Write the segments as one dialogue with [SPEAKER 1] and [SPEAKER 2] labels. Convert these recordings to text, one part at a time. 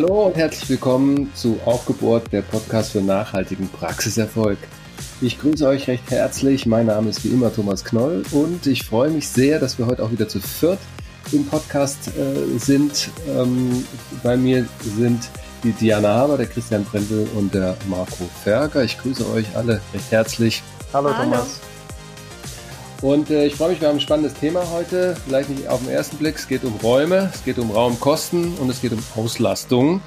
[SPEAKER 1] Hallo und herzlich willkommen zu Aufgebohrt, der Podcast für nachhaltigen Praxiserfolg. Ich grüße euch recht herzlich. Mein Name ist wie immer Thomas Knoll und ich freue mich sehr, dass wir heute auch wieder zu viert im Podcast äh, sind. Ähm, bei mir sind die Diana Haber, der Christian Brendel und der Marco Ferger. Ich grüße euch alle recht herzlich.
[SPEAKER 2] Hallo, Hallo. Thomas.
[SPEAKER 1] Und äh, ich freue mich, wir haben ein spannendes Thema heute. Vielleicht nicht auf den ersten Blick. Es geht um Räume, es geht um Raumkosten und es geht um Auslastung.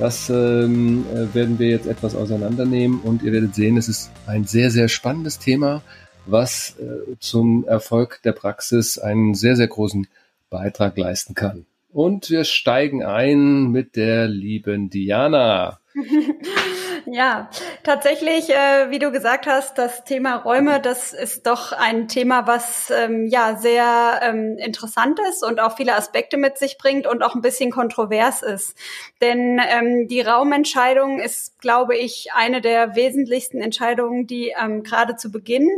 [SPEAKER 1] Das ähm, äh, werden wir jetzt etwas auseinandernehmen und ihr werdet sehen, es ist ein sehr, sehr spannendes Thema, was äh, zum Erfolg der Praxis einen sehr, sehr großen Beitrag leisten kann. Und wir steigen ein mit der lieben Diana.
[SPEAKER 2] Ja, tatsächlich, äh, wie du gesagt hast, das Thema Räume, das ist doch ein Thema, was ähm, ja sehr ähm, interessant ist und auch viele Aspekte mit sich bringt und auch ein bisschen kontrovers ist. Denn ähm, die Raumentscheidung ist, glaube ich, eine der wesentlichsten Entscheidungen, die ähm, gerade zu Beginn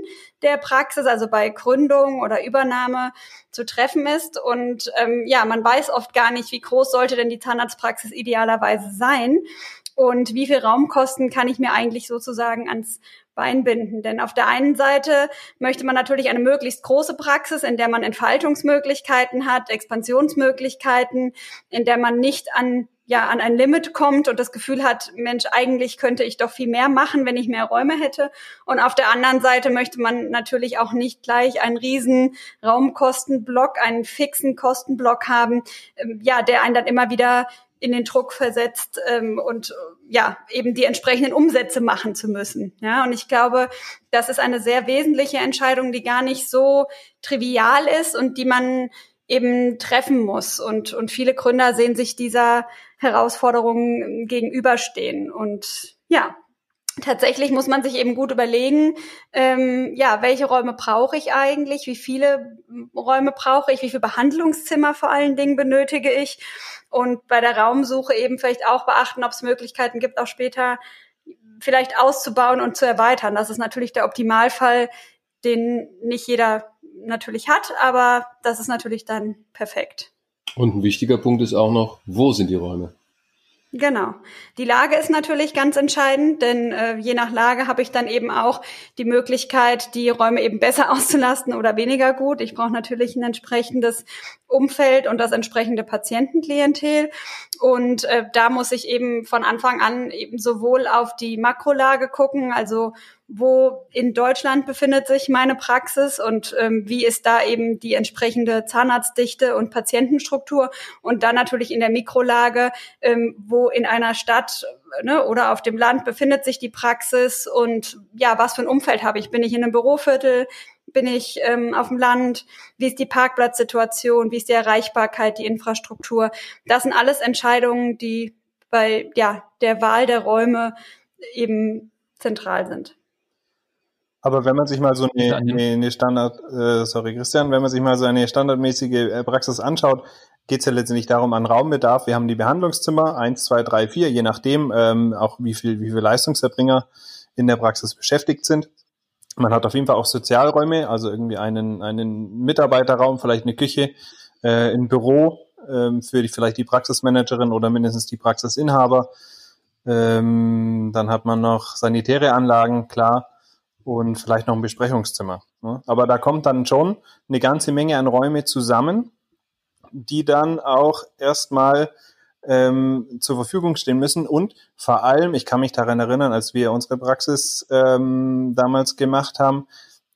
[SPEAKER 2] der Praxis, also bei Gründung oder Übernahme, zu treffen ist. Und ähm, ja, man weiß oft gar nicht, wie groß sollte denn die Zahnarztpraxis idealerweise sein und wie viel Raumkosten kann ich mir eigentlich sozusagen ans Bein binden. Denn auf der einen Seite möchte man natürlich eine möglichst große Praxis, in der man Entfaltungsmöglichkeiten hat, Expansionsmöglichkeiten, in der man nicht an ja an ein Limit kommt und das Gefühl hat, Mensch, eigentlich könnte ich doch viel mehr machen, wenn ich mehr Räume hätte. Und auf der anderen Seite möchte man natürlich auch nicht gleich einen riesen Raumkostenblock, einen fixen Kostenblock haben, ähm, ja, der einen dann immer wieder in den Druck versetzt ähm, und ja eben die entsprechenden Umsätze machen zu müssen. Ja, und ich glaube, das ist eine sehr wesentliche Entscheidung, die gar nicht so trivial ist und die man eben treffen muss. Und und viele Gründer sehen sich dieser Herausforderung gegenüberstehen. Und ja, tatsächlich muss man sich eben gut überlegen, ähm, ja, welche Räume brauche ich eigentlich, wie viele Räume brauche ich, wie viele Behandlungszimmer vor allen Dingen benötige ich und bei der Raumsuche eben vielleicht auch beachten, ob es Möglichkeiten gibt, auch später vielleicht auszubauen und zu erweitern. Das ist natürlich der Optimalfall, den nicht jeder natürlich hat, aber das ist natürlich dann perfekt.
[SPEAKER 1] Und ein wichtiger Punkt ist auch noch, wo sind die Räume?
[SPEAKER 2] Genau. Die Lage ist natürlich ganz entscheidend, denn äh, je nach Lage habe ich dann eben auch die Möglichkeit, die Räume eben besser auszulasten oder weniger gut. Ich brauche natürlich ein entsprechendes Umfeld und das entsprechende Patientenklientel. Und äh, da muss ich eben von Anfang an eben sowohl auf die Makrolage gucken, also wo in Deutschland befindet sich meine Praxis und ähm, wie ist da eben die entsprechende Zahnarztdichte und Patientenstruktur und dann natürlich in der Mikrolage, ähm, wo in einer Stadt ne, oder auf dem Land befindet sich die Praxis und ja, was für ein Umfeld habe ich? Bin ich in einem Büroviertel? Bin ich ähm, auf dem Land? Wie ist die Parkplatzsituation? Wie ist die Erreichbarkeit, die Infrastruktur? Das sind alles Entscheidungen, die bei ja, der Wahl der Räume eben zentral sind.
[SPEAKER 3] Aber wenn man sich mal so eine, eine, Standard, äh, sorry Christian, wenn man sich mal so eine standardmäßige äh, Praxis anschaut, geht es ja letztendlich darum an Raumbedarf. Wir haben die Behandlungszimmer, eins, zwei, drei, vier, je nachdem, ähm, auch wie viel, wie viel Leistungserbringer in der Praxis beschäftigt sind. Man hat auf jeden Fall auch Sozialräume, also irgendwie einen, einen Mitarbeiterraum, vielleicht eine Küche, äh, ein Büro ähm, für die, vielleicht die Praxismanagerin oder mindestens die Praxisinhaber. Ähm, dann hat man noch sanitäre Anlagen, klar und vielleicht noch ein Besprechungszimmer. Ne? Aber da kommt dann schon eine ganze Menge an Räume zusammen, die dann auch erstmal ähm, zur Verfügung stehen müssen. Und vor allem, ich kann mich daran erinnern, als wir unsere Praxis ähm, damals gemacht haben,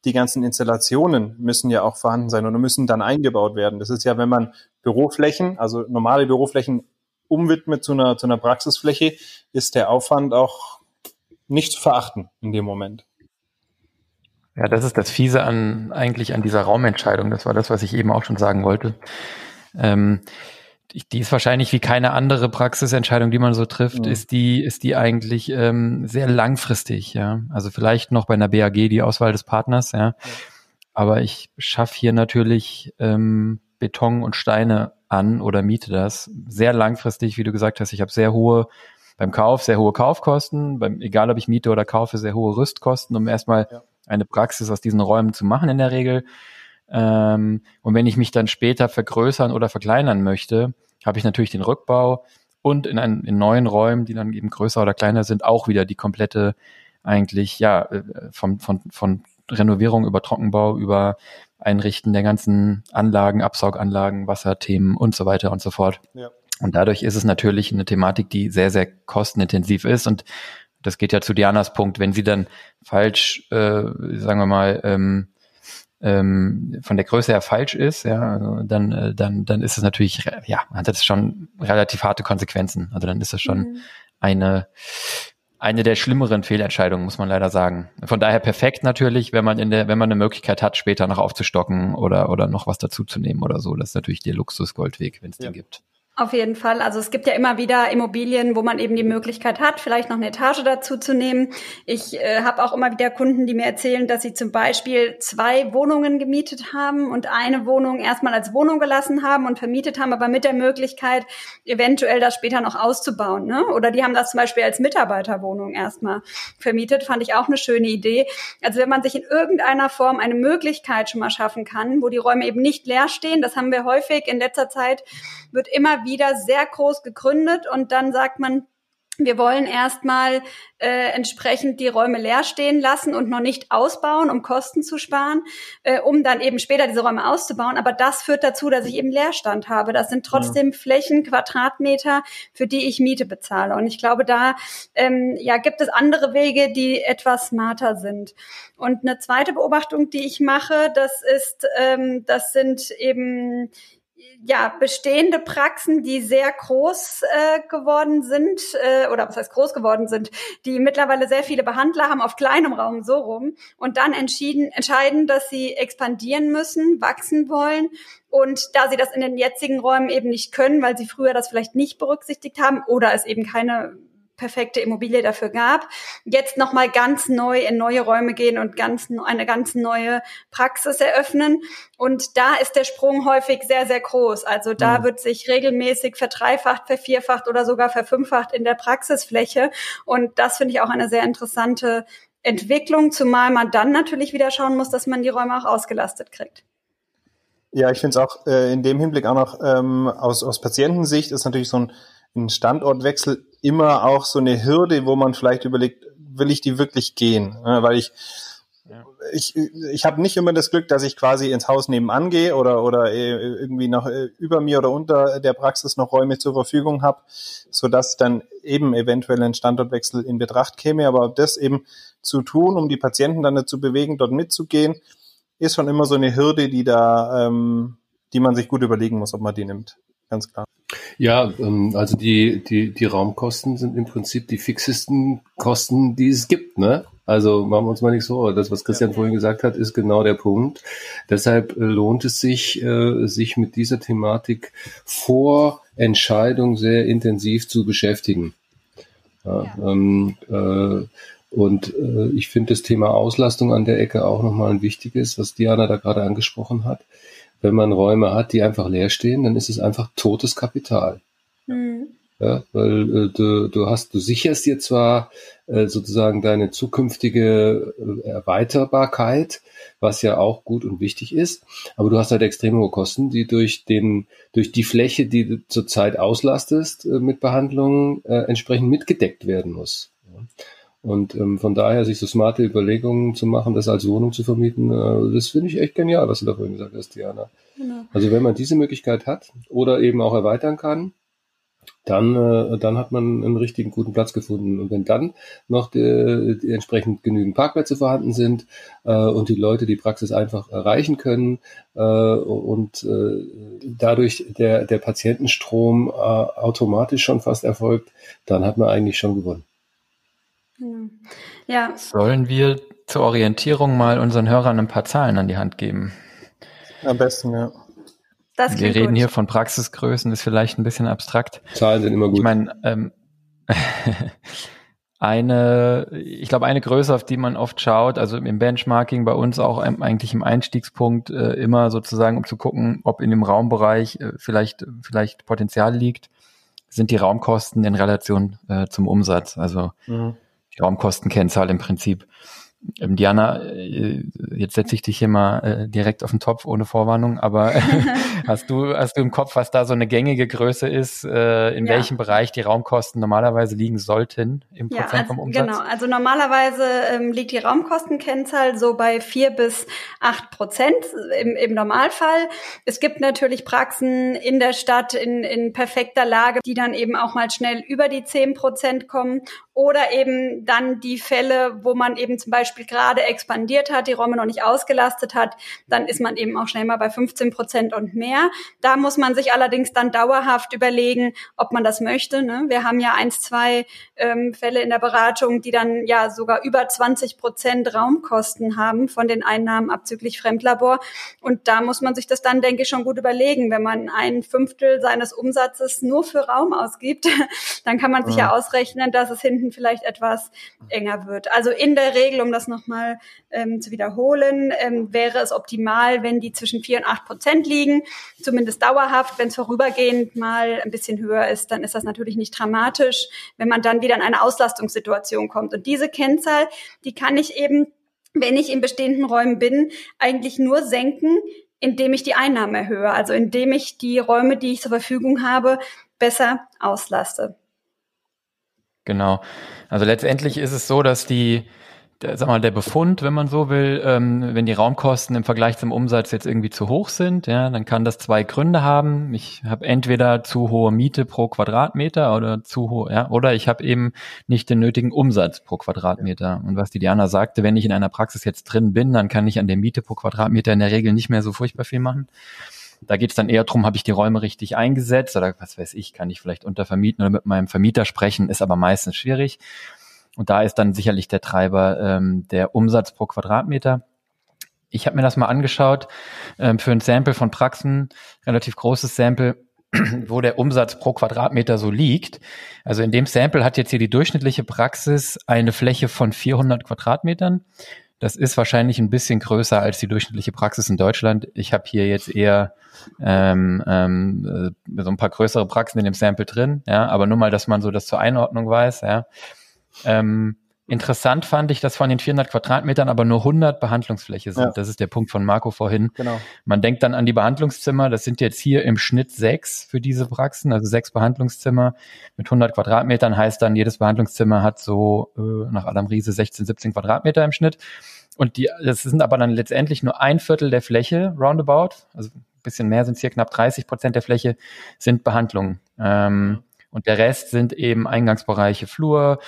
[SPEAKER 3] die ganzen Installationen müssen ja auch vorhanden sein oder müssen dann eingebaut werden. Das ist ja, wenn man Büroflächen, also normale Büroflächen umwidmet zu einer, zu einer Praxisfläche, ist der Aufwand auch nicht zu verachten in dem Moment.
[SPEAKER 4] Ja, das ist das Fiese an eigentlich an dieser Raumentscheidung. Das war das, was ich eben auch schon sagen wollte. Ähm, die ist wahrscheinlich wie keine andere Praxisentscheidung, die man so trifft, mhm. ist die ist die eigentlich ähm, sehr langfristig. Ja, also vielleicht noch bei einer BAG die Auswahl des Partners. Ja, aber ich schaffe hier natürlich ähm, Beton und Steine an oder miete das sehr langfristig, wie du gesagt hast. Ich habe sehr hohe beim Kauf sehr hohe Kaufkosten, beim, egal ob ich miete oder kaufe, sehr hohe Rüstkosten, um erstmal ja eine Praxis aus diesen Räumen zu machen in der Regel. Ähm, und wenn ich mich dann später vergrößern oder verkleinern möchte, habe ich natürlich den Rückbau und in, ein, in neuen Räumen, die dann eben größer oder kleiner sind, auch wieder die komplette eigentlich, ja, äh, von, von, von Renovierung über Trockenbau, über Einrichten der ganzen Anlagen, Absauganlagen, Wasserthemen und so weiter und so fort. Ja. Und dadurch ist es natürlich eine Thematik, die sehr, sehr kostenintensiv ist. Und das geht ja zu Dianas Punkt, wenn sie dann falsch, äh, sagen wir mal, ähm, ähm, von der Größe her falsch ist, ja, also dann, äh, dann, dann ist es natürlich, ja, hat das schon relativ harte Konsequenzen. Also dann ist es schon mhm. eine, eine der schlimmeren Fehlentscheidungen, muss man leider sagen. Von daher perfekt natürlich, wenn man in der, wenn man eine Möglichkeit hat, später noch aufzustocken oder, oder noch was dazuzunehmen oder so. Das ist natürlich der Luxus-Goldweg, wenn es ja. den gibt.
[SPEAKER 2] Auf jeden Fall. Also es gibt ja immer wieder Immobilien, wo man eben die Möglichkeit hat, vielleicht noch eine Etage dazu zu nehmen. Ich äh, habe auch immer wieder Kunden, die mir erzählen, dass sie zum Beispiel zwei Wohnungen gemietet haben und eine Wohnung erstmal als Wohnung gelassen haben und vermietet haben, aber mit der Möglichkeit, eventuell das später noch auszubauen. Ne? Oder die haben das zum Beispiel als Mitarbeiterwohnung erstmal vermietet. Fand ich auch eine schöne Idee. Also wenn man sich in irgendeiner Form eine Möglichkeit schon mal schaffen kann, wo die Räume eben nicht leer stehen, das haben wir häufig in letzter Zeit, wird immer wieder sehr groß gegründet und dann sagt man, wir wollen erstmal äh, entsprechend die Räume leer stehen lassen und noch nicht ausbauen, um Kosten zu sparen, äh, um dann eben später diese Räume auszubauen. Aber das führt dazu, dass ich eben Leerstand habe. Das sind trotzdem ja. Flächen, Quadratmeter, für die ich Miete bezahle. Und ich glaube, da ähm, ja, gibt es andere Wege, die etwas smarter sind. Und eine zweite Beobachtung, die ich mache, das ist, ähm, das sind eben ja, bestehende Praxen, die sehr groß äh, geworden sind, äh, oder was heißt groß geworden sind, die mittlerweile sehr viele Behandler haben auf kleinem Raum so rum und dann entschieden, entscheiden, dass sie expandieren müssen, wachsen wollen. Und da sie das in den jetzigen Räumen eben nicht können, weil sie früher das vielleicht nicht berücksichtigt haben oder es eben keine perfekte Immobilie dafür gab, jetzt nochmal ganz neu in neue Räume gehen und ganz eine ganz neue Praxis eröffnen. Und da ist der Sprung häufig sehr, sehr groß. Also da mhm. wird sich regelmäßig verdreifacht, vervierfacht oder sogar verfünffacht in der Praxisfläche. Und das finde ich auch eine sehr interessante Entwicklung, zumal man dann natürlich wieder schauen muss, dass man die Räume auch ausgelastet kriegt.
[SPEAKER 3] Ja, ich finde es auch äh, in dem Hinblick auch noch ähm, aus, aus Patientensicht ist natürlich so ein ein Standortwechsel immer auch so eine Hürde, wo man vielleicht überlegt, will ich die wirklich gehen? Weil ich ich, ich habe nicht immer das Glück, dass ich quasi ins Haus nebenan gehe oder, oder äh, irgendwie noch äh, über mir oder unter der Praxis noch Räume zur Verfügung habe, sodass dann eben eventuell ein Standortwechsel in Betracht käme. Aber das eben zu tun, um die Patienten dann dazu bewegen, dort mitzugehen, ist schon immer so eine Hürde, die da, ähm, die man sich gut überlegen muss, ob man die nimmt. Ganz klar.
[SPEAKER 1] Ja, ähm, also die, die, die Raumkosten sind im Prinzip die fixesten Kosten, die es gibt, ne? Also machen wir uns mal nicht so. Das, was Christian ja. vorhin gesagt hat, ist genau der Punkt. Deshalb äh, lohnt es sich, äh, sich mit dieser Thematik vor Entscheidung sehr intensiv zu beschäftigen. Ja, ja. Ähm, äh, und äh, ich finde das Thema Auslastung an der Ecke auch nochmal ein wichtiges, was Diana da gerade angesprochen hat wenn man Räume hat, die einfach leer stehen, dann ist es einfach totes Kapital. Mhm. Ja, weil äh, du, du hast, du sicherst dir zwar äh, sozusagen deine zukünftige äh, Erweiterbarkeit, was ja auch gut und wichtig ist, aber du hast halt extrem hohe Kosten, die durch den, durch die Fläche, die du zurzeit auslastest äh, mit Behandlungen, äh, entsprechend mitgedeckt werden muss. Ja. Und ähm, von daher sich so smarte Überlegungen zu machen, das als Wohnung zu vermieten, äh, das finde ich echt genial, was du da vorhin gesagt hast, Diana. Genau. Also wenn man diese Möglichkeit hat oder eben auch erweitern kann, dann, äh, dann hat man einen richtigen guten Platz gefunden. Und wenn dann noch die, die entsprechend genügend Parkplätze vorhanden sind äh, und die Leute die Praxis einfach erreichen können äh, und äh, dadurch der, der Patientenstrom äh, automatisch schon fast erfolgt, dann hat man eigentlich schon gewonnen.
[SPEAKER 4] Ja. Sollen wir zur Orientierung mal unseren Hörern ein paar Zahlen an die Hand geben?
[SPEAKER 3] Am besten, ja.
[SPEAKER 4] Das wir reden gut. hier von Praxisgrößen, ist vielleicht ein bisschen abstrakt.
[SPEAKER 1] Zahlen sind immer gut.
[SPEAKER 4] Ich meine, ähm, eine, ich glaube, eine Größe, auf die man oft schaut, also im Benchmarking bei uns auch eigentlich im Einstiegspunkt äh, immer sozusagen, um zu gucken, ob in dem Raumbereich äh, vielleicht, vielleicht Potenzial liegt, sind die Raumkosten in Relation äh, zum Umsatz. Also mhm Raumkostenkennzahl im Prinzip. Ähm, Diana, äh, jetzt setze ich dich hier mal äh, direkt auf den Topf ohne Vorwarnung, aber hast du hast du im Kopf, was da so eine gängige Größe ist, äh, in ja. welchem Bereich die Raumkosten normalerweise liegen sollten im
[SPEAKER 2] ja,
[SPEAKER 4] Prozent
[SPEAKER 2] also,
[SPEAKER 4] vom Umsatz?
[SPEAKER 2] Genau, also normalerweise ähm, liegt die Raumkostenkennzahl so bei vier bis acht Prozent im, im Normalfall. Es gibt natürlich Praxen in der Stadt in, in perfekter Lage, die dann eben auch mal schnell über die zehn Prozent kommen oder eben dann die Fälle, wo man eben zum Beispiel gerade expandiert hat, die Räume noch nicht ausgelastet hat, dann ist man eben auch schnell mal bei 15 Prozent und mehr. Da muss man sich allerdings dann dauerhaft überlegen, ob man das möchte. Ne? Wir haben ja eins, zwei ähm, Fälle in der Beratung, die dann ja sogar über 20 Prozent Raumkosten haben von den Einnahmen abzüglich Fremdlabor. Und da muss man sich das dann, denke ich, schon gut überlegen. Wenn man ein Fünftel seines Umsatzes nur für Raum ausgibt, dann kann man sich ja, ja ausrechnen, dass es hinten vielleicht etwas enger wird. Also in der Regel, um das nochmal ähm, zu wiederholen, ähm, wäre es optimal, wenn die zwischen vier und acht Prozent liegen, zumindest dauerhaft. Wenn es vorübergehend mal ein bisschen höher ist, dann ist das natürlich nicht dramatisch, wenn man dann wieder in eine Auslastungssituation kommt. Und diese Kennzahl, die kann ich eben, wenn ich in bestehenden Räumen bin, eigentlich nur senken, indem ich die Einnahmen erhöhe, also indem ich die Räume, die ich zur Verfügung habe, besser auslaste.
[SPEAKER 4] Genau. Also letztendlich ist es so, dass die, der, sag mal, der Befund, wenn man so will, ähm, wenn die Raumkosten im Vergleich zum Umsatz jetzt irgendwie zu hoch sind, ja, dann kann das zwei Gründe haben. Ich habe entweder zu hohe Miete pro Quadratmeter oder zu hohe, ja, oder ich habe eben nicht den nötigen Umsatz pro Quadratmeter. Und was die Diana sagte, wenn ich in einer Praxis jetzt drin bin, dann kann ich an der Miete pro Quadratmeter in der Regel nicht mehr so furchtbar viel machen. Da geht es dann eher darum, habe ich die Räume richtig eingesetzt oder was weiß ich, kann ich vielleicht untervermieten oder mit meinem Vermieter sprechen, ist aber meistens schwierig. Und da ist dann sicherlich der Treiber ähm, der Umsatz pro Quadratmeter. Ich habe mir das mal angeschaut ähm, für ein Sample von Praxen, relativ großes Sample, wo der Umsatz pro Quadratmeter so liegt. Also in dem Sample hat jetzt hier die durchschnittliche Praxis eine Fläche von 400 Quadratmetern. Das ist wahrscheinlich ein bisschen größer als die durchschnittliche Praxis in Deutschland. Ich habe hier jetzt eher ähm, ähm, äh, so ein paar größere Praxen in dem Sample drin, ja, aber nur mal, dass man so das zur Einordnung weiß, ja. Ähm, Interessant fand ich, dass von den 400 Quadratmetern aber nur 100 Behandlungsfläche sind. Ja. Das ist der Punkt von Marco vorhin. Genau. Man denkt dann an die Behandlungszimmer. Das sind jetzt hier im Schnitt sechs für diese Praxen, also sechs Behandlungszimmer mit 100 Quadratmetern. Heißt dann, jedes Behandlungszimmer hat so äh, nach Adam Riese 16, 17 Quadratmeter im Schnitt. Und die, das sind aber dann letztendlich nur ein Viertel der Fläche, roundabout. Also ein bisschen mehr sind es hier knapp 30 Prozent der Fläche sind Behandlungen. Ähm, und der Rest sind eben Eingangsbereiche, Flur,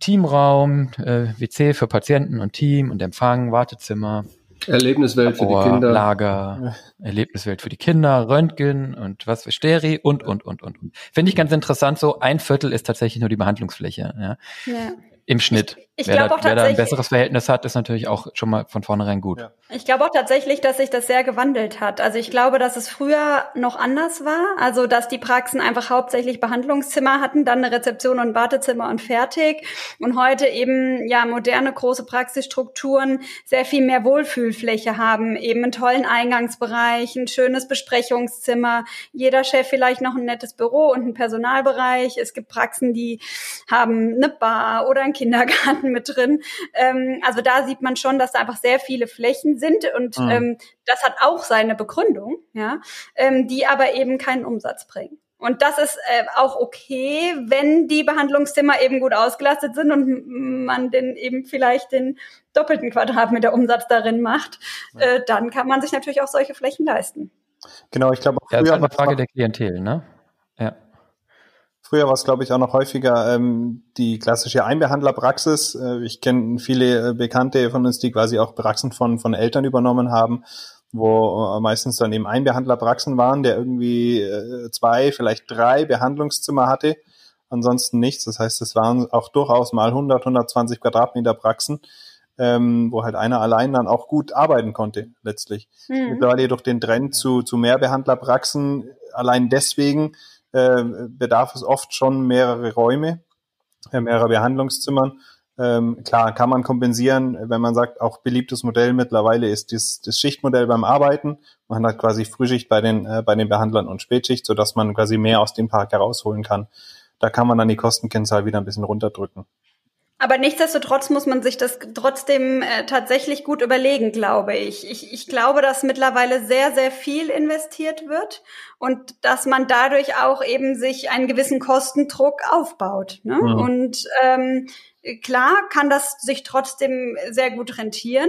[SPEAKER 4] Teamraum, äh, WC für Patienten und Team und Empfang, Wartezimmer.
[SPEAKER 1] Erlebniswelt für die Kinder.
[SPEAKER 4] Lager, Erlebniswelt für die Kinder, Röntgen und was für Steri und, und, und, und. Finde ich ganz interessant so, ein Viertel ist tatsächlich nur die Behandlungsfläche. Ja. ja im Schnitt. Ich, ich wer, da, wer da ein besseres Verhältnis hat, ist natürlich auch schon mal von vornherein gut. Ja.
[SPEAKER 2] Ich glaube auch tatsächlich, dass sich das sehr gewandelt hat. Also ich glaube, dass es früher noch anders war. Also dass die Praxen einfach hauptsächlich Behandlungszimmer hatten, dann eine Rezeption und Wartezimmer und fertig. Und heute eben ja moderne große Praxisstrukturen sehr viel mehr Wohlfühlfläche haben, eben einen tollen Eingangsbereich, ein schönes Besprechungszimmer, jeder Chef vielleicht noch ein nettes Büro und einen Personalbereich. Es gibt Praxen, die haben eine Bar oder ein Kindergarten mit drin. Ähm, also da sieht man schon, dass da einfach sehr viele Flächen sind und mhm. ähm, das hat auch seine Begründung, ja, ähm, die aber eben keinen Umsatz bringen. Und das ist äh, auch okay, wenn die Behandlungszimmer eben gut ausgelastet sind und man den eben vielleicht den doppelten Quadratmeter Umsatz darin macht, äh, dann kann man sich natürlich auch solche Flächen leisten.
[SPEAKER 3] Genau, ich glaube,
[SPEAKER 4] ja, das ist eine Frage der Klientel, ne? Ja.
[SPEAKER 3] Früher war es, glaube ich, auch noch häufiger ähm, die klassische Einbehandlerpraxis. Äh, ich kenne viele äh, Bekannte von uns, die quasi auch Praxen von, von Eltern übernommen haben, wo äh, meistens dann eben Einbehandlerpraxen waren, der irgendwie äh, zwei, vielleicht drei Behandlungszimmer hatte, ansonsten nichts. Das heißt, es waren auch durchaus mal 100, 120 Quadratmeter Praxen, ähm, wo halt einer allein dann auch gut arbeiten konnte, letztlich. Mhm. Mittlerweile durch den Trend zu, zu mehr Behandlerpraxen, allein deswegen, äh, bedarf es oft schon mehrere Räume, äh, mehrere Behandlungszimmern. Ähm, klar, kann man kompensieren, wenn man sagt, auch beliebtes Modell mittlerweile ist das, das Schichtmodell beim Arbeiten. Man hat quasi Frühschicht bei den, äh, bei den Behandlern und Spätschicht, so dass man quasi mehr aus dem Park herausholen kann. Da kann man dann die Kostenkennzahl wieder ein bisschen runterdrücken.
[SPEAKER 2] Aber nichtsdestotrotz muss man sich das trotzdem äh, tatsächlich gut überlegen, glaube ich. ich. Ich glaube, dass mittlerweile sehr, sehr viel investiert wird und dass man dadurch auch eben sich einen gewissen Kostendruck aufbaut. Ne? Mhm. Und ähm, Klar kann das sich trotzdem sehr gut rentieren,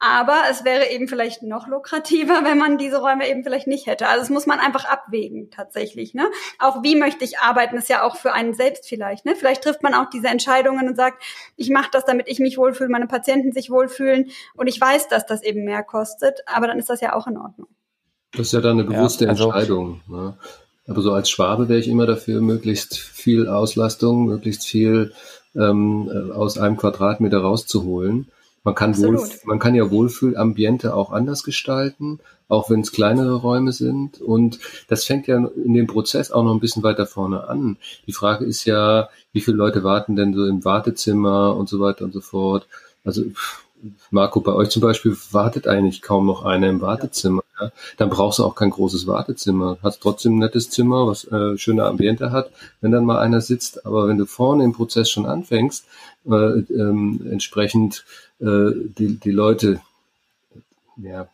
[SPEAKER 2] aber es wäre eben vielleicht noch lukrativer, wenn man diese Räume eben vielleicht nicht hätte. Also es muss man einfach abwägen tatsächlich. Ne? Auch wie möchte ich arbeiten, ist ja auch für einen selbst vielleicht. Ne? Vielleicht trifft man auch diese Entscheidungen und sagt, ich mache das, damit ich mich wohlfühle, meine Patienten sich wohlfühlen und ich weiß, dass das eben mehr kostet, aber dann ist das ja auch in Ordnung.
[SPEAKER 1] Das ist ja dann eine bewusste ja, also Entscheidung. Ne? Aber so als Schwabe wäre ich immer dafür, möglichst viel Auslastung, möglichst viel ähm, äh, aus einem Quadratmeter rauszuholen. Man kann, wohl, man kann ja Wohlfühlambiente auch anders gestalten, auch wenn es kleinere Räume sind. Und das fängt ja in dem Prozess auch noch ein bisschen weiter vorne an. Die Frage ist ja, wie viele Leute warten denn so im Wartezimmer und so weiter und so fort. Also Marco, bei euch zum Beispiel wartet eigentlich kaum noch einer im Wartezimmer. Ja? Dann brauchst du auch kein großes Wartezimmer. Hast trotzdem ein nettes Zimmer, was äh, schöne Ambiente hat, wenn dann mal einer sitzt. Aber wenn du vorne im Prozess schon anfängst, äh, ähm, entsprechend äh, die, die Leute ja,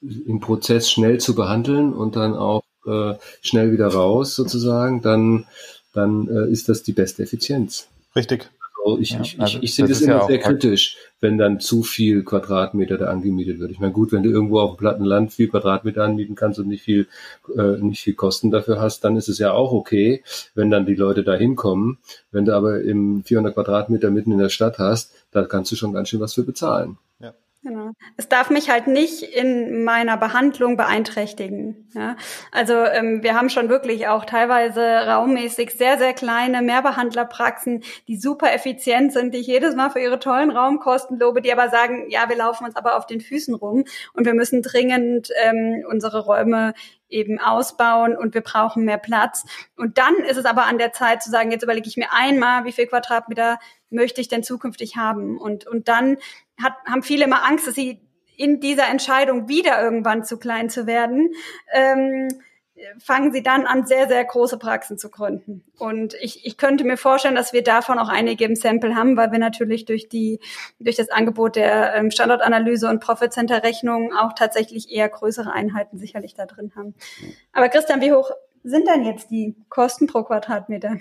[SPEAKER 1] im Prozess schnell zu behandeln und dann auch äh, schnell wieder raus sozusagen, dann, dann äh, ist das die beste Effizienz.
[SPEAKER 3] Richtig.
[SPEAKER 1] Also ich, ja, ich, also ich, ich sehe das, das immer ja sehr kritisch, wenn dann zu viel Quadratmeter da angemietet wird. Ich meine, gut, wenn du irgendwo auf dem platten Land viel Quadratmeter anmieten kannst und nicht viel, äh, nicht viel Kosten dafür hast, dann ist es ja auch okay, wenn dann die Leute da hinkommen. Wenn du aber im 400 Quadratmeter mitten in der Stadt hast, da kannst du schon ganz schön was für bezahlen.
[SPEAKER 2] Genau. Es darf mich halt nicht in meiner Behandlung beeinträchtigen. Ja? Also ähm, wir haben schon wirklich auch teilweise raummäßig sehr, sehr kleine Mehrbehandlerpraxen, die super effizient sind, die ich jedes Mal für ihre tollen Raumkosten lobe, die aber sagen, ja, wir laufen uns aber auf den Füßen rum und wir müssen dringend ähm, unsere Räume eben ausbauen und wir brauchen mehr Platz. Und dann ist es aber an der Zeit zu sagen, jetzt überlege ich mir einmal, wie viel Quadratmeter möchte ich denn zukünftig haben? Und, und dann hat, haben viele immer Angst, dass sie in dieser Entscheidung wieder irgendwann zu klein zu werden. Ähm, fangen sie dann an, sehr, sehr große Praxen zu gründen. Und ich, ich könnte mir vorstellen, dass wir davon auch einige im Sample haben, weil wir natürlich durch die, durch das Angebot der ähm, Standortanalyse und Profit Center Rechnung auch tatsächlich eher größere Einheiten sicherlich da drin haben. Aber Christian, wie hoch sind denn jetzt die Kosten pro Quadratmeter?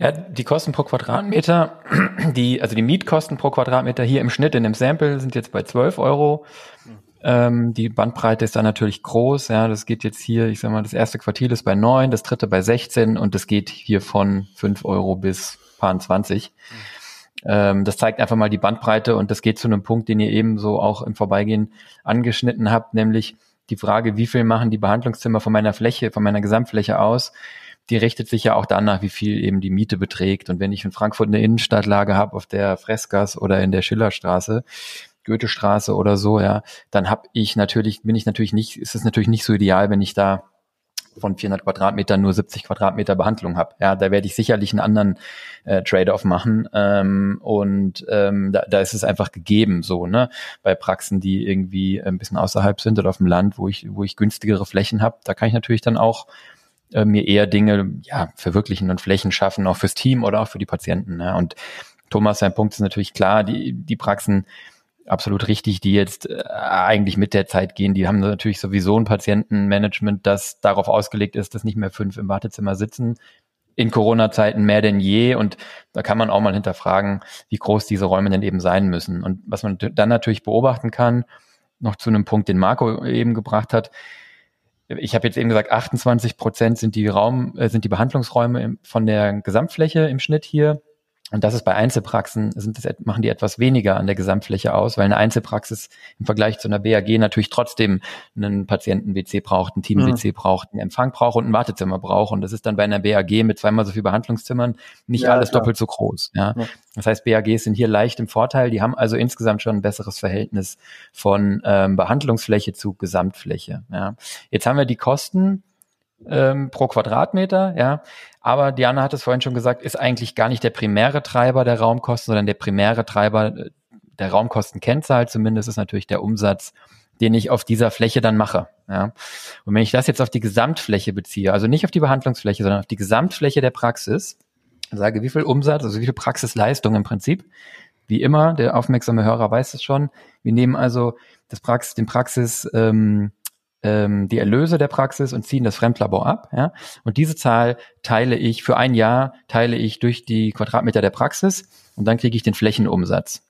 [SPEAKER 4] Ja, die Kosten pro Quadratmeter, die, also die Mietkosten pro Quadratmeter hier im Schnitt in dem Sample sind jetzt bei 12 Euro. Ähm, die Bandbreite ist dann natürlich groß. Ja, das geht jetzt hier, ich sag mal, das erste Quartil ist bei 9, das dritte bei 16 und das geht hier von 5 Euro bis paar 20. Ähm, das zeigt einfach mal die Bandbreite und das geht zu einem Punkt, den ihr eben so auch im Vorbeigehen angeschnitten habt, nämlich die Frage, wie viel machen die Behandlungszimmer von meiner Fläche, von meiner Gesamtfläche aus? Die richtet sich ja auch danach, wie viel eben die Miete beträgt. Und wenn ich in Frankfurt eine Innenstadtlage habe auf der Freskas oder in der Schillerstraße, Goethestraße oder so, ja, dann habe ich natürlich, bin ich natürlich nicht, ist es natürlich nicht so ideal, wenn ich da von 400 Quadratmetern nur 70 Quadratmeter Behandlung habe. Ja, da werde ich sicherlich einen anderen äh, Trade-off machen ähm, und ähm, da, da ist es einfach gegeben so, ne? Bei Praxen, die irgendwie ein bisschen außerhalb sind oder auf dem Land, wo ich wo ich günstigere Flächen habe, da kann ich natürlich dann auch äh, mir eher Dinge ja, verwirklichen und Flächen schaffen, auch fürs Team oder auch für die Patienten. Ne? Und Thomas, sein Punkt ist natürlich klar, die, die Praxen absolut richtig, die jetzt äh, eigentlich mit der Zeit gehen. Die haben natürlich sowieso ein Patientenmanagement, das darauf ausgelegt ist, dass nicht mehr fünf im Wartezimmer sitzen. In Corona-Zeiten mehr denn je. Und da kann man auch mal hinterfragen, wie groß diese Räume denn eben sein müssen. Und was man dann natürlich beobachten kann, noch zu einem Punkt, den Marco eben gebracht hat, ich habe jetzt eben gesagt, 28 Prozent sind die Raum, äh, sind die Behandlungsräume von der Gesamtfläche im Schnitt hier. Und das ist bei Einzelpraxen, sind das, machen die etwas weniger an der Gesamtfläche aus, weil eine Einzelpraxis im Vergleich zu einer BAG natürlich trotzdem einen Patienten-WC braucht, ein Team-WC mhm. braucht, einen Empfang braucht und ein Wartezimmer braucht. Und das ist dann bei einer BAG mit zweimal so viel Behandlungszimmern nicht ja, alles klar. doppelt so groß. Ja? ja. Das heißt, BAGs sind hier leicht im Vorteil. Die haben also insgesamt schon ein besseres Verhältnis von ähm, Behandlungsfläche zu Gesamtfläche. Ja? Jetzt haben wir die Kosten ähm, pro Quadratmeter, ja. Aber Diana hat es vorhin schon gesagt, ist eigentlich gar nicht der primäre Treiber der Raumkosten, sondern der primäre Treiber äh, der Raumkostenkennzahl zumindest ist natürlich der Umsatz, den ich auf dieser Fläche dann mache. Ja. Und wenn ich das jetzt auf die Gesamtfläche beziehe, also nicht auf die Behandlungsfläche, sondern auf die Gesamtfläche der Praxis, sage, wie viel Umsatz, also wie viel Praxisleistung im Prinzip. Wie immer, der aufmerksame Hörer weiß es schon. Wir nehmen also das Praxis, den Praxis, ähm, ähm, die Erlöse der Praxis und ziehen das Fremdlabor ab. Ja? Und diese Zahl teile ich für ein Jahr, teile ich durch die Quadratmeter der Praxis und dann kriege ich den Flächenumsatz.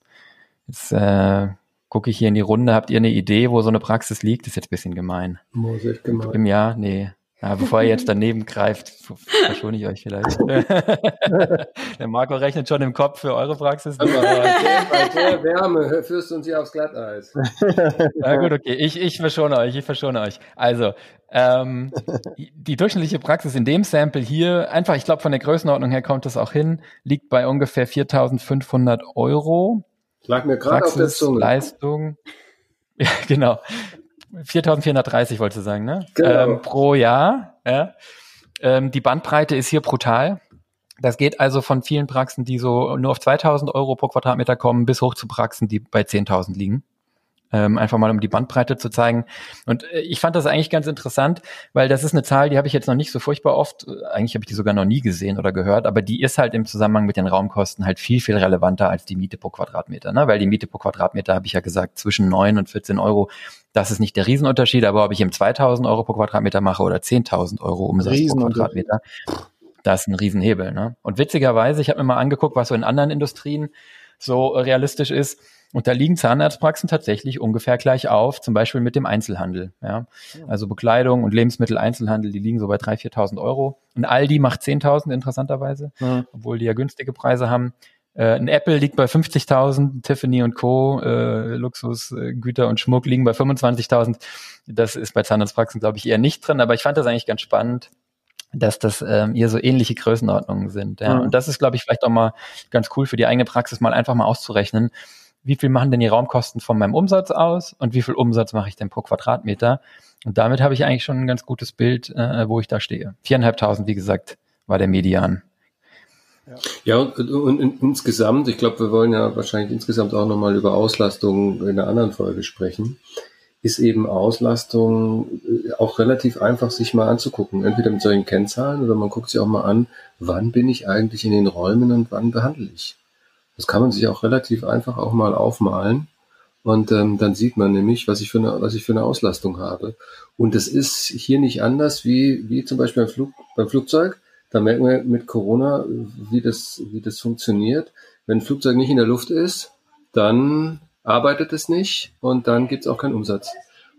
[SPEAKER 4] Jetzt äh, gucke ich hier in die Runde. Habt ihr eine Idee, wo so eine Praxis liegt? Das ist jetzt ein bisschen gemein.
[SPEAKER 1] Muss ich gemein.
[SPEAKER 4] Im Jahr? Nee. Ja, bevor ihr jetzt daneben greift, verschone ich euch vielleicht. der Marco rechnet schon im Kopf für eure Praxis.
[SPEAKER 1] Aber bei der Wärme führst du uns hier aufs Glatteis.
[SPEAKER 4] Na gut, okay. Ich, ich verschone euch, ich verschone euch. Also, ähm, die durchschnittliche Praxis in dem Sample hier, einfach, ich glaube, von der Größenordnung her kommt das auch hin, liegt bei ungefähr 4.500 Euro.
[SPEAKER 1] Lag mir gerade auf der Zunge.
[SPEAKER 4] Leistung. Ja, genau. 4430 wolltest du sagen, ne?
[SPEAKER 1] Genau.
[SPEAKER 4] Ähm, pro Jahr. Ja. Ähm, die Bandbreite ist hier brutal. Das geht also von vielen Praxen, die so nur auf 2000 Euro pro Quadratmeter kommen, bis hoch zu Praxen, die bei 10.000 liegen ähm, einfach mal um die Bandbreite zu zeigen. Und äh, ich fand das eigentlich ganz interessant, weil das ist eine Zahl, die habe ich jetzt noch nicht so furchtbar oft, äh, eigentlich habe ich die sogar noch nie gesehen oder gehört, aber die ist halt im Zusammenhang mit den Raumkosten halt viel, viel relevanter als die Miete pro Quadratmeter. Ne? Weil die Miete pro Quadratmeter, habe ich ja gesagt, zwischen 9 und 14 Euro, das ist nicht der Riesenunterschied, aber ob ich eben 2000 Euro pro Quadratmeter mache oder 10.000 Euro Umsatz pro Quadratmeter, das ist ein Riesenhebel. Ne? Und witzigerweise, ich habe mir mal angeguckt, was so in anderen Industrien so realistisch ist. Und da liegen Zahnarztpraxen tatsächlich ungefähr gleich auf, zum Beispiel mit dem Einzelhandel. Ja. Also Bekleidung und Lebensmittel-Einzelhandel, die liegen so bei 3.000, 4.000 Euro. Und Aldi macht 10.000 interessanterweise, ja. obwohl die ja günstige Preise haben. Äh, ein Apple liegt bei 50.000, Tiffany und Co., äh, Luxus, äh, und Schmuck liegen bei 25.000. Das ist bei Zahnarztpraxen, glaube ich, eher nicht drin, aber ich fand das eigentlich ganz spannend, dass das ähm, hier so ähnliche Größenordnungen sind. Ja. Mhm. Und das ist, glaube ich, vielleicht auch mal ganz cool für die eigene Praxis, mal einfach mal auszurechnen, wie viel machen denn die Raumkosten von meinem Umsatz aus und wie viel Umsatz mache ich denn pro Quadratmeter? Und damit habe ich eigentlich schon ein ganz gutes Bild, äh, wo ich da stehe. Viereinhalbtausend, wie gesagt, war der Median.
[SPEAKER 1] Ja, und, und, und insgesamt, ich glaube, wir wollen ja wahrscheinlich insgesamt auch nochmal über Auslastung in einer anderen Folge sprechen ist eben Auslastung äh, auch relativ einfach sich mal anzugucken. Entweder mit solchen Kennzahlen oder man guckt sich auch mal an, wann bin ich eigentlich in den Räumen und wann behandle ich. Das kann man sich auch relativ einfach auch mal aufmalen. Und ähm, dann sieht man nämlich, was ich für eine, was ich für eine Auslastung habe. Und das ist hier nicht anders wie, wie zum Beispiel beim, Flug, beim Flugzeug. Da merken wir mit Corona, wie das, wie das funktioniert. Wenn ein Flugzeug nicht in der Luft ist, dann arbeitet es nicht und dann gibt es auch keinen Umsatz.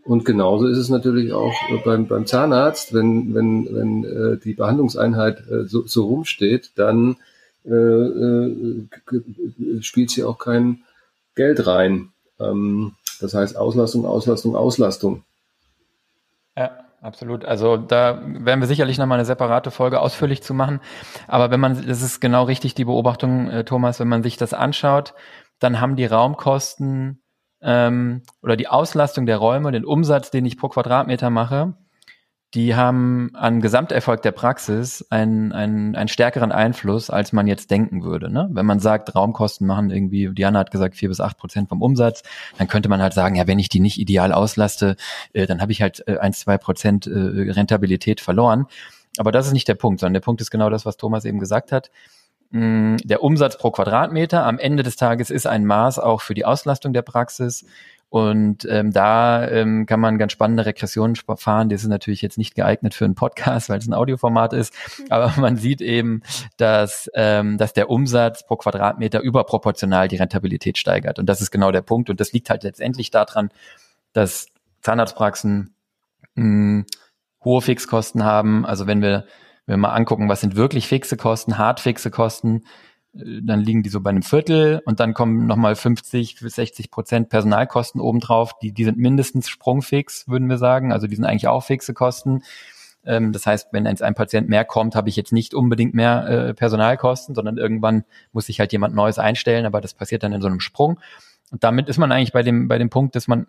[SPEAKER 1] Und genauso ist es natürlich auch beim, beim Zahnarzt, wenn, wenn, wenn äh, die Behandlungseinheit äh, so, so rumsteht, dann äh, äh, spielt sie auch kein Geld rein. Ähm, das heißt Auslastung, Auslastung, Auslastung.
[SPEAKER 4] Ja, absolut. Also da werden wir sicherlich nochmal eine separate Folge ausführlich zu machen. Aber wenn man, das ist genau richtig die Beobachtung, äh, Thomas, wenn man sich das anschaut, dann haben die Raumkosten ähm, oder die Auslastung der Räume, den Umsatz, den ich pro Quadratmeter mache, die haben an Gesamterfolg der Praxis einen, einen, einen stärkeren Einfluss, als man jetzt denken würde. Ne? Wenn man sagt, Raumkosten machen irgendwie, Diana hat gesagt, vier bis acht Prozent vom Umsatz, dann könnte man halt sagen, ja, wenn ich die nicht ideal auslaste, äh, dann habe ich halt äh, ein, zwei Prozent äh, Rentabilität verloren. Aber das ist nicht der Punkt, sondern der Punkt ist genau das, was Thomas eben gesagt hat. Mm, der Umsatz pro Quadratmeter am Ende des Tages ist ein Maß auch für die Auslastung der Praxis. Und ähm, da ähm, kann man ganz spannende Regressionen fahren. Das ist natürlich jetzt nicht geeignet für einen Podcast, weil es ein Audioformat ist. Aber man sieht eben, dass, ähm, dass der Umsatz pro Quadratmeter überproportional die Rentabilität steigert. Und das ist genau der Punkt. Und das liegt halt letztendlich daran, dass Zahnarztpraxen mh, mm, hohe Fixkosten haben. Also wenn wir wenn wir mal angucken, was sind wirklich fixe Kosten, hart fixe Kosten, dann liegen die so bei einem Viertel und dann kommen nochmal 50 bis 60 Prozent Personalkosten obendrauf. Die, die sind mindestens sprungfix, würden wir sagen. Also die sind eigentlich auch fixe Kosten. Ähm, das heißt, wenn ein Patient mehr kommt, habe ich jetzt nicht unbedingt mehr äh, Personalkosten, sondern irgendwann muss sich halt jemand Neues einstellen, aber das passiert dann in so einem Sprung. Und damit ist man eigentlich bei dem, bei dem Punkt, dass man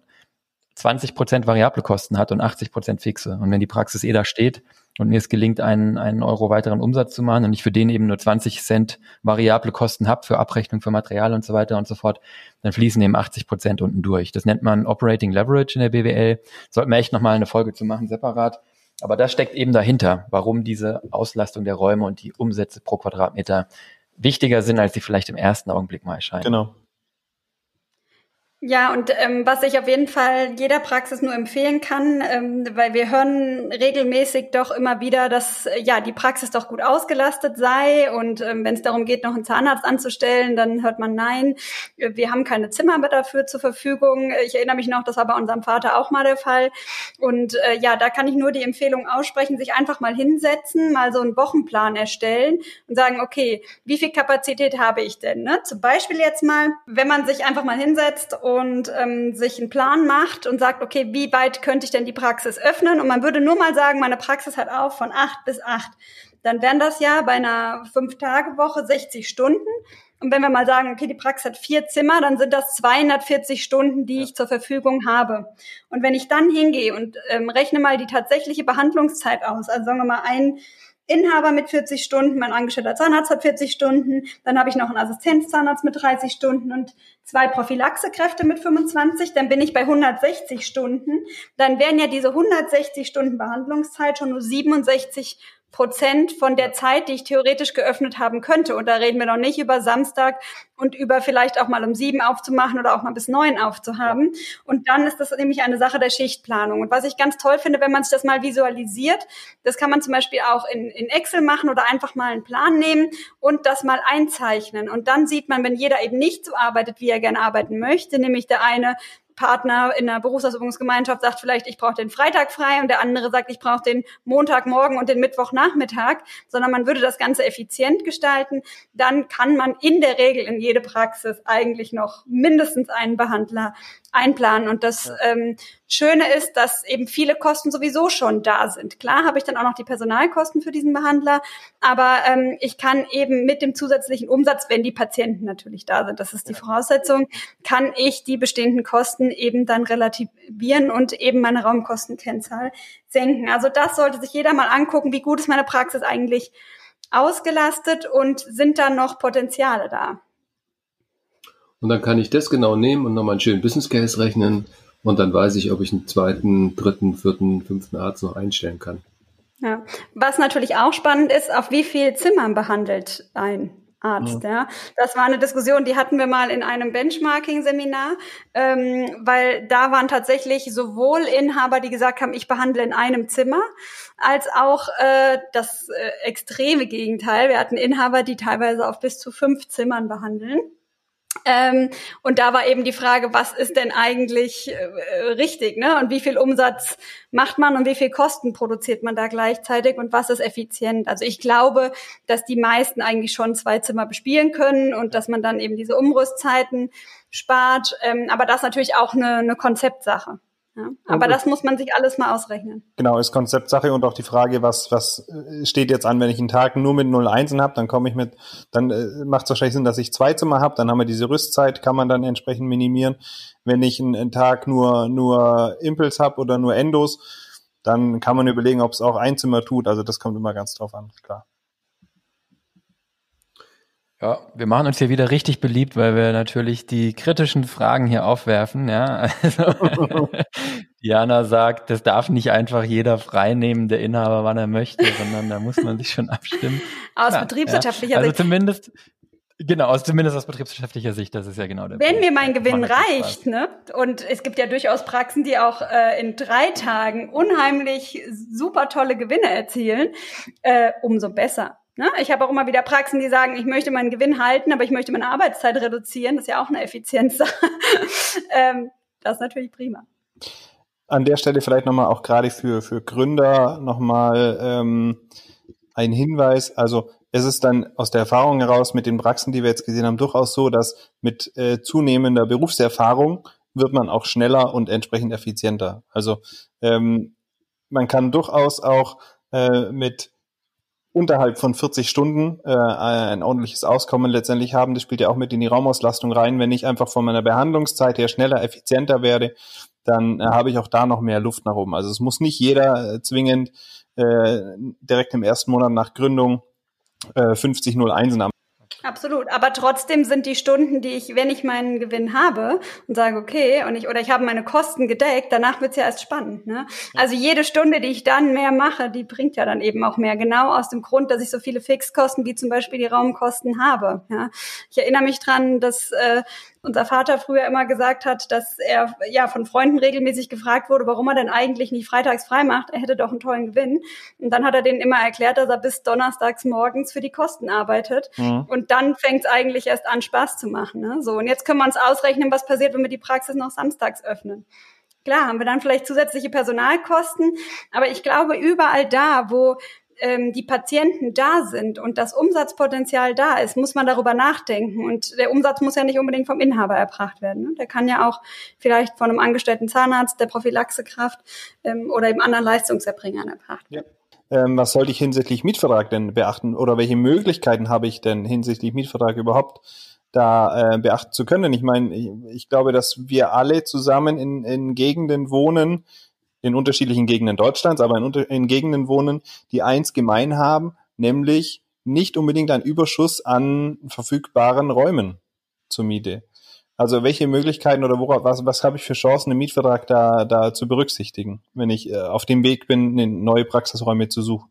[SPEAKER 4] 20 Prozent variable Kosten hat und 80 Prozent fixe. Und wenn die Praxis eh da steht, und mir es gelingt, einen, einen Euro weiteren Umsatz zu machen und ich für den eben nur 20 Cent variable Kosten habe für Abrechnung für Material und so weiter und so fort, dann fließen eben 80 Prozent unten durch. Das nennt man Operating Leverage in der BWL. Sollten wir echt nochmal eine Folge zu machen, separat. Aber das steckt eben dahinter, warum diese Auslastung der Räume und die Umsätze pro Quadratmeter wichtiger sind, als sie vielleicht im ersten Augenblick mal erscheinen.
[SPEAKER 3] Genau.
[SPEAKER 2] Ja, und ähm, was ich auf jeden Fall jeder Praxis nur empfehlen kann, ähm, weil wir hören regelmäßig doch immer wieder, dass äh, ja die Praxis doch gut ausgelastet sei und ähm, wenn es darum geht, noch einen Zahnarzt anzustellen, dann hört man nein, wir haben keine Zimmer mehr dafür zur Verfügung. Ich erinnere mich noch, das war bei unserem Vater auch mal der Fall. Und äh, ja, da kann ich nur die Empfehlung aussprechen, sich einfach mal hinsetzen, mal so einen Wochenplan erstellen und sagen, okay, wie viel Kapazität habe ich denn? Ne? Zum Beispiel jetzt mal, wenn man sich einfach mal hinsetzt und ähm, sich einen Plan macht und sagt, okay, wie weit könnte ich denn die Praxis öffnen? Und man würde nur mal sagen, meine Praxis hat auf von acht bis acht. Dann wären das ja bei einer Fünf-Tage-Woche 60 Stunden. Und wenn wir mal sagen, okay, die Praxis hat vier Zimmer, dann sind das 240 Stunden, die ich zur Verfügung habe. Und wenn ich dann hingehe und ähm, rechne mal die tatsächliche Behandlungszeit aus, also sagen wir mal ein Inhaber mit 40 Stunden, mein angestellter Zahnarzt hat 40 Stunden, dann habe ich noch einen Assistenzzahnarzt mit 30 Stunden und zwei Prophylaxekräfte mit 25, dann bin ich bei 160 Stunden. Dann wären ja diese 160 Stunden Behandlungszeit schon nur 67 Prozent von der Zeit, die ich theoretisch geöffnet haben könnte. Und da reden wir noch nicht über Samstag und über vielleicht auch mal um sieben aufzumachen oder auch mal bis neun aufzuhaben. Und dann ist das nämlich eine Sache der Schichtplanung. Und was ich ganz toll finde, wenn man sich das mal visualisiert, das kann man zum Beispiel auch in, in Excel machen oder einfach mal einen Plan nehmen und das mal einzeichnen. Und dann sieht man, wenn jeder eben nicht so arbeitet, wie er gerne arbeiten möchte, nämlich der eine Partner in der Berufsausübungsgemeinschaft sagt vielleicht, ich brauche den Freitag frei und der andere sagt, ich brauche den Montagmorgen und den Mittwochnachmittag, sondern man würde das Ganze effizient gestalten, dann kann man in der Regel in jede Praxis eigentlich noch mindestens einen Behandler einplanen. Und das ähm, Schöne ist, dass eben viele Kosten sowieso schon da sind. Klar habe ich dann auch noch die Personalkosten für diesen Behandler, aber ähm, ich kann eben mit dem zusätzlichen Umsatz, wenn die Patienten natürlich da sind, das ist die Voraussetzung, kann ich die bestehenden Kosten eben dann relativieren und eben meine Raumkostenkennzahl senken. Also das sollte sich jeder mal angucken, wie gut ist meine Praxis eigentlich ausgelastet und sind da noch Potenziale da.
[SPEAKER 1] Und dann kann ich das genau nehmen und nochmal einen schönen Business Case rechnen. Und dann weiß ich, ob ich einen zweiten, dritten, vierten, fünften Arzt noch einstellen kann.
[SPEAKER 2] Ja. Was natürlich auch spannend ist, auf wie viel Zimmern behandelt ein Arzt. Ja. ja. Das war eine Diskussion, die hatten wir mal in einem Benchmarking-Seminar, ähm, weil da waren tatsächlich sowohl Inhaber, die gesagt haben, ich behandle in einem Zimmer, als auch äh, das äh, extreme Gegenteil. Wir hatten Inhaber, die teilweise auf bis zu fünf Zimmern behandeln. Ähm, und da war eben die Frage, was ist denn eigentlich äh, richtig, ne? Und wie viel Umsatz macht man und wie viel Kosten produziert man da gleichzeitig und was ist effizient? Also ich glaube, dass die meisten eigentlich schon zwei Zimmer bespielen können und dass man dann eben diese Umrüstzeiten spart. Ähm, aber das ist natürlich auch eine, eine Konzeptsache. Ja, aber das muss man sich alles mal ausrechnen.
[SPEAKER 3] Genau, ist Konzeptsache und auch die Frage, was, was äh, steht jetzt an, wenn ich einen Tag nur mit 0,1 habe, dann komme ich mit, dann äh, macht es wahrscheinlich Sinn, dass ich zwei Zimmer habe, dann haben wir diese Rüstzeit, kann man dann entsprechend minimieren. Wenn ich einen, einen Tag nur, nur Impuls habe oder nur Endos, dann kann man überlegen, ob es auch ein Zimmer tut. Also das kommt immer ganz drauf an, klar.
[SPEAKER 4] Ja, wir machen uns hier wieder richtig beliebt, weil wir natürlich die kritischen Fragen hier aufwerfen. Ja, also, Diana sagt, das darf nicht einfach jeder freinehmen, der Inhaber, wann er möchte, sondern da muss man sich schon abstimmen.
[SPEAKER 2] Aus ja, betriebswirtschaftlicher ja.
[SPEAKER 4] Also Sicht. Also zumindest, Genau, aus, zumindest aus betriebswirtschaftlicher Sicht, das ist ja genau der
[SPEAKER 2] Wenn Punkt. mir mein Gewinn reicht, ne? Und es gibt ja durchaus Praxen, die auch äh, in drei Tagen unheimlich super tolle Gewinne erzielen, äh, umso besser. Ne? Ich habe auch immer wieder Praxen, die sagen, ich möchte meinen Gewinn halten, aber ich möchte meine Arbeitszeit reduzieren. Das ist ja auch eine Effizienzsache. ähm, das ist natürlich prima.
[SPEAKER 3] An der Stelle vielleicht nochmal auch gerade für, für Gründer nochmal ähm, ein Hinweis. Also es ist dann aus der Erfahrung heraus mit den Praxen, die wir jetzt gesehen haben, durchaus so, dass mit äh, zunehmender Berufserfahrung wird man auch schneller und entsprechend effizienter. Also ähm, man kann durchaus auch äh, mit unterhalb von 40 Stunden äh, ein ordentliches Auskommen letztendlich haben. Das spielt ja auch mit in die Raumauslastung rein. Wenn ich einfach von meiner Behandlungszeit her schneller, effizienter werde, dann äh, habe ich auch da noch mehr Luft nach oben. Also es muss nicht jeder äh, zwingend äh, direkt im ersten Monat nach Gründung äh, 50 01
[SPEAKER 2] am Absolut. Aber trotzdem sind die Stunden, die ich, wenn ich meinen Gewinn habe und sage, okay, und ich, oder ich habe meine Kosten gedeckt, danach wird's ja erst spannend. Ne? Also jede Stunde, die ich dann mehr mache, die bringt ja dann eben auch mehr. Genau aus dem Grund, dass ich so viele Fixkosten wie zum Beispiel die Raumkosten habe. Ja? Ich erinnere mich dran, dass äh, unser Vater früher immer gesagt hat, dass er ja von Freunden regelmäßig gefragt wurde, warum er denn eigentlich nicht freitags frei macht. Er hätte doch einen tollen Gewinn. Und dann hat er denen immer erklärt, dass er bis donnerstags morgens für die Kosten arbeitet. Mhm. Und dann fängt es eigentlich erst an, Spaß zu machen. Ne? So, und jetzt können wir uns ausrechnen, was passiert, wenn wir die Praxis noch samstags öffnen. Klar, haben wir dann vielleicht zusätzliche Personalkosten, aber ich glaube, überall da, wo ähm, die Patienten da sind und das Umsatzpotenzial da ist, muss man darüber nachdenken. Und der Umsatz muss ja nicht unbedingt vom Inhaber erbracht werden. Ne? Der kann ja auch vielleicht von einem angestellten Zahnarzt, der Prophylaxekraft ähm, oder eben anderen Leistungserbringern erbracht werden.
[SPEAKER 3] Ja. Ähm, was sollte ich hinsichtlich Mietvertrag denn beachten oder welche Möglichkeiten habe ich denn hinsichtlich Mietvertrag überhaupt da äh, beachten zu können? Ich meine, ich, ich glaube, dass wir alle zusammen in, in Gegenden wohnen, in unterschiedlichen Gegenden Deutschlands, aber in, in Gegenden wohnen, die eins gemein haben, nämlich nicht unbedingt ein Überschuss an verfügbaren Räumen zur Miete. Also welche Möglichkeiten oder worauf, was, was habe ich für Chancen im Mietvertrag da, da zu berücksichtigen, wenn ich äh, auf dem Weg bin, neue Praxisräume zu suchen?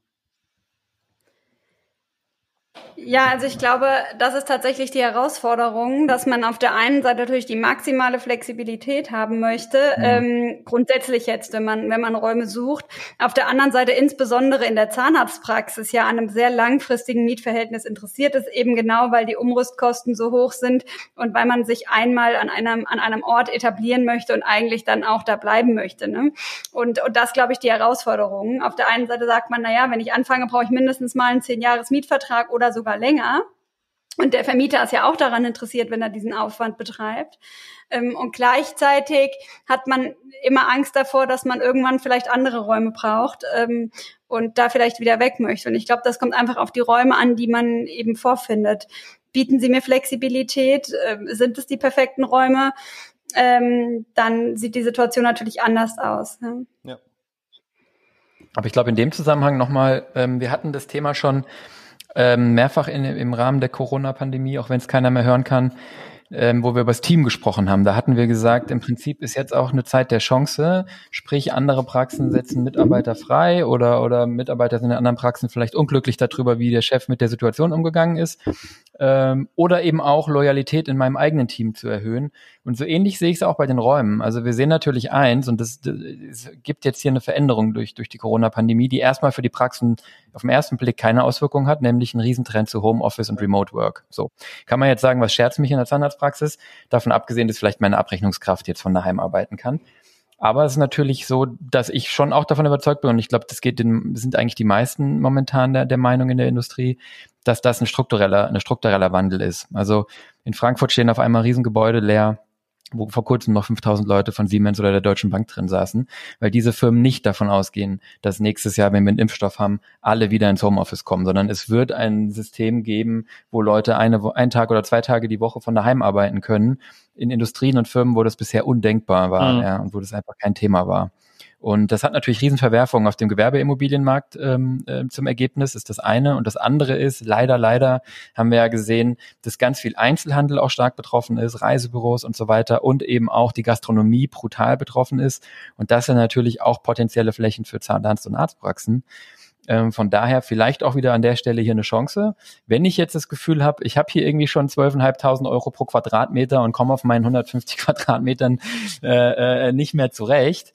[SPEAKER 2] Ja, also ich glaube, das ist tatsächlich die Herausforderung, dass man auf der einen Seite natürlich die maximale Flexibilität haben möchte, mhm. ähm, grundsätzlich jetzt, wenn man, wenn man Räume sucht. Auf der anderen Seite insbesondere in der Zahnarztpraxis ja an einem sehr langfristigen Mietverhältnis interessiert ist, eben genau, weil die Umrüstkosten so hoch sind und weil man sich einmal an einem, an einem Ort etablieren möchte und eigentlich dann auch da bleiben möchte. Ne? Und, und das, glaube ich, die Herausforderung. Auf der einen Seite sagt man, na ja, wenn ich anfange, brauche ich mindestens mal einen zehn Jahres Mietvertrag oder sogar sogar länger. Und der Vermieter ist ja auch daran interessiert, wenn er diesen Aufwand betreibt. Ähm, und gleichzeitig hat man immer Angst davor, dass man irgendwann vielleicht andere Räume braucht ähm, und da vielleicht wieder weg möchte. Und ich glaube, das kommt einfach auf die Räume an, die man eben vorfindet. Bieten sie mir Flexibilität? Ähm, sind es die perfekten Räume? dann sieht die Situation natürlich anders aus. Ne? Ja.
[SPEAKER 4] Aber ich glaube, in dem Zusammenhang nochmal, wir hatten das Thema schon, ähm, mehrfach in, im Rahmen der Corona-Pandemie, auch wenn es keiner mehr hören kann, ähm, wo wir über das Team gesprochen haben. Da hatten wir gesagt, im Prinzip ist jetzt auch eine Zeit der Chance, sprich andere Praxen setzen Mitarbeiter frei oder, oder Mitarbeiter sind in anderen Praxen vielleicht unglücklich darüber, wie der Chef mit der Situation umgegangen ist ähm, oder eben auch Loyalität in meinem eigenen Team zu erhöhen. Und so ähnlich sehe ich es auch bei den Räumen. Also wir sehen natürlich eins, und es gibt jetzt hier eine Veränderung durch, durch die Corona-Pandemie, die erstmal für die Praxen auf den ersten Blick keine Auswirkung hat, nämlich einen Riesentrend zu Homeoffice und Remote Work. So. Kann man jetzt sagen, was scherzt mich in der Zahnarztpraxis? Davon abgesehen, dass vielleicht meine Abrechnungskraft jetzt von daheim arbeiten kann. Aber es ist natürlich so, dass ich schon auch davon überzeugt bin, und ich glaube, das geht den, sind eigentlich die meisten momentan der, der Meinung in der Industrie, dass das ein struktureller, ein struktureller Wandel ist. Also in Frankfurt stehen auf einmal Riesengebäude leer, wo vor kurzem noch 5000 Leute von Siemens oder der Deutschen Bank drin saßen, weil diese Firmen nicht davon ausgehen, dass nächstes Jahr, wenn wir einen Impfstoff haben, alle wieder ins Homeoffice kommen, sondern es wird ein System geben, wo Leute eine, einen Tag oder zwei Tage die Woche von daheim arbeiten können. In Industrien und Firmen, wo das bisher undenkbar war, mhm. ja, und wo das einfach kein Thema war. Und das hat natürlich Riesenverwerfungen auf dem Gewerbeimmobilienmarkt ähm, äh, zum Ergebnis, ist das eine. Und das andere ist, leider, leider haben wir ja gesehen, dass ganz viel Einzelhandel auch stark betroffen ist, Reisebüros und so weiter und eben auch die Gastronomie brutal betroffen ist. Und das sind natürlich auch potenzielle Flächen für Zahnarzt- und Arztpraxen. Ähm, von daher vielleicht auch wieder an der Stelle hier eine Chance. Wenn ich jetzt das Gefühl habe, ich habe hier irgendwie schon 12.500 Euro pro Quadratmeter und komme auf meinen 150 Quadratmetern äh, äh, nicht mehr zurecht,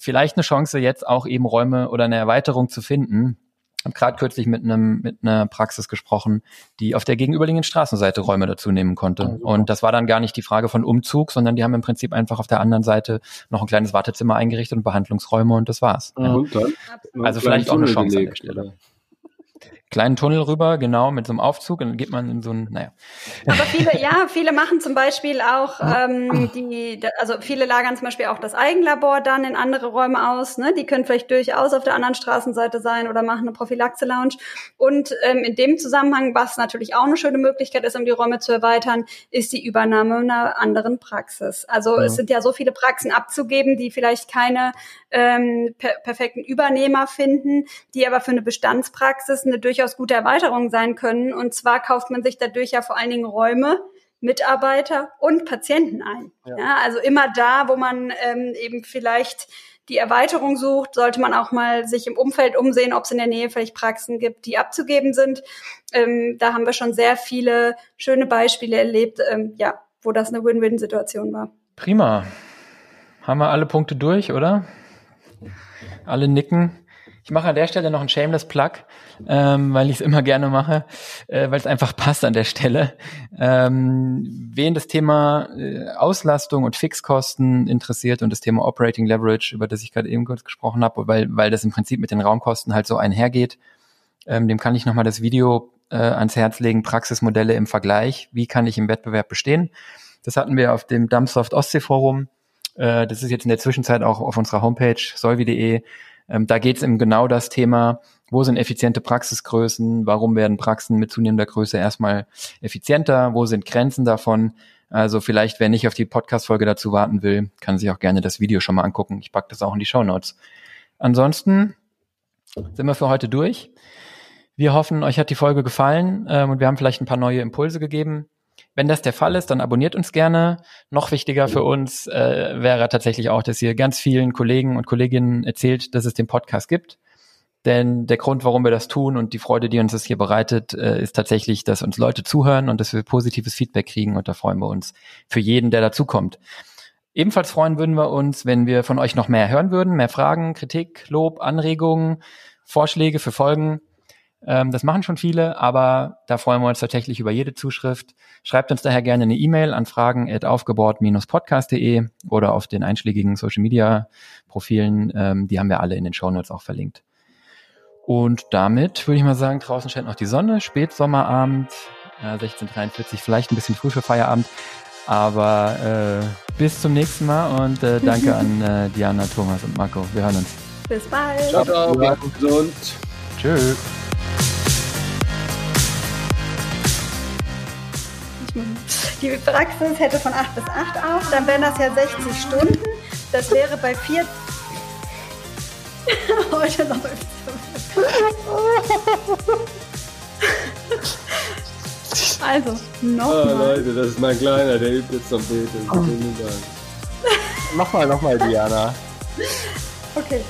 [SPEAKER 4] vielleicht eine Chance, jetzt auch eben Räume oder eine Erweiterung zu finden. Ich habe gerade kürzlich mit einem mit einer Praxis gesprochen, die auf der gegenüberliegenden Straßenseite Räume dazu nehmen konnte. Oh, und das war dann gar nicht die Frage von Umzug, sondern die haben im Prinzip einfach auf der anderen Seite noch ein kleines Wartezimmer eingerichtet und Behandlungsräume und das war's. Ja. Und dann also vielleicht auch eine Chance an der Stelle kleinen Tunnel rüber, genau, mit so einem Aufzug, und dann geht man in so ein, naja.
[SPEAKER 2] Aber viele, ja, viele machen zum Beispiel auch, ähm, die, also viele lagern zum Beispiel auch das Eigenlabor dann in andere Räume aus, ne? Die können vielleicht durchaus auf der anderen Straßenseite sein oder machen eine Prophylaxe-Lounge. Und ähm, in dem Zusammenhang, was natürlich auch eine schöne Möglichkeit ist, um die Räume zu erweitern, ist die Übernahme einer anderen Praxis. Also ja. es sind ja so viele Praxen abzugeben, die vielleicht keine ähm, per perfekten Übernehmer finden, die aber für eine Bestandspraxis eine durchaus durchaus gute Erweiterungen sein können. Und zwar kauft man sich dadurch ja vor allen Dingen Räume, Mitarbeiter und Patienten ein. Ja. ja also immer da, wo man ähm, eben vielleicht die Erweiterung sucht, sollte man auch mal sich im Umfeld umsehen, ob es in der Nähe vielleicht Praxen gibt, die abzugeben sind. Ähm, da haben wir schon sehr viele schöne Beispiele erlebt, ähm, ja, wo das eine Win-Win-Situation war.
[SPEAKER 4] Prima. Haben wir alle Punkte durch, oder? Alle nicken. Ich mache an der Stelle noch einen Shameless Plug, ähm, weil ich es immer gerne mache, äh, weil es einfach passt an der Stelle. Ähm, wen das Thema äh, Auslastung und Fixkosten interessiert und das Thema Operating Leverage, über das ich gerade eben kurz gesprochen habe, weil, weil das im Prinzip mit den Raumkosten halt so einhergeht, ähm, dem kann ich nochmal das Video äh, ans Herz legen, Praxismodelle im Vergleich, wie kann ich im Wettbewerb bestehen. Das hatten wir auf dem Dumpsoft Ostsee Forum. Äh, das ist jetzt in der Zwischenzeit auch auf unserer Homepage solvi.de ähm, da geht es um genau das Thema, wo sind effiziente Praxisgrößen, warum werden Praxen mit zunehmender Größe erstmal effizienter, wo sind Grenzen davon. Also vielleicht, wer nicht auf die Podcast-Folge dazu warten will, kann sich auch gerne das Video schon mal angucken. Ich packe das auch in die Show Notes. Ansonsten sind wir für heute durch. Wir hoffen, euch hat die Folge gefallen ähm, und wir haben vielleicht ein paar neue Impulse gegeben. Wenn das der Fall ist, dann abonniert uns gerne. Noch wichtiger für uns äh, wäre tatsächlich auch, dass ihr ganz vielen Kollegen und Kolleginnen erzählt, dass es den Podcast gibt. Denn der Grund, warum wir das tun und die Freude, die uns das hier bereitet, äh, ist tatsächlich, dass uns Leute zuhören und dass wir positives Feedback kriegen und da freuen wir uns für jeden, der dazukommt. Ebenfalls freuen würden wir uns, wenn wir von euch noch mehr hören würden, mehr Fragen, Kritik, Lob, Anregungen, Vorschläge für Folgen. Ähm, das machen schon viele, aber da freuen wir uns tatsächlich über jede Zuschrift. Schreibt uns daher gerne eine E-Mail an fragen.aufgebaut-podcast.de oder auf den einschlägigen Social Media Profilen. Ähm, die haben wir alle in den Show Notes auch verlinkt. Und damit würde ich mal sagen, draußen scheint noch die Sonne, Spätsommerabend, äh, 16.43, vielleicht ein bisschen früh für Feierabend. Aber äh, bis zum nächsten Mal und äh, danke an äh, Diana, Thomas und Marco. Wir hören uns.
[SPEAKER 2] Bis bald.
[SPEAKER 1] Ciao, ciao. Bleibt gesund.
[SPEAKER 4] Tschüss.
[SPEAKER 2] Die Praxis hätte von 8 bis 8 auf, dann wären das ja 60 Stunden. Das wäre bei 4. Heute läuft Also, nochmal.
[SPEAKER 1] Oh, Leute, das ist mein Kleiner, der übt jetzt am Beten. Oh.
[SPEAKER 3] Mach mal, nochmal, Diana.
[SPEAKER 2] Okay.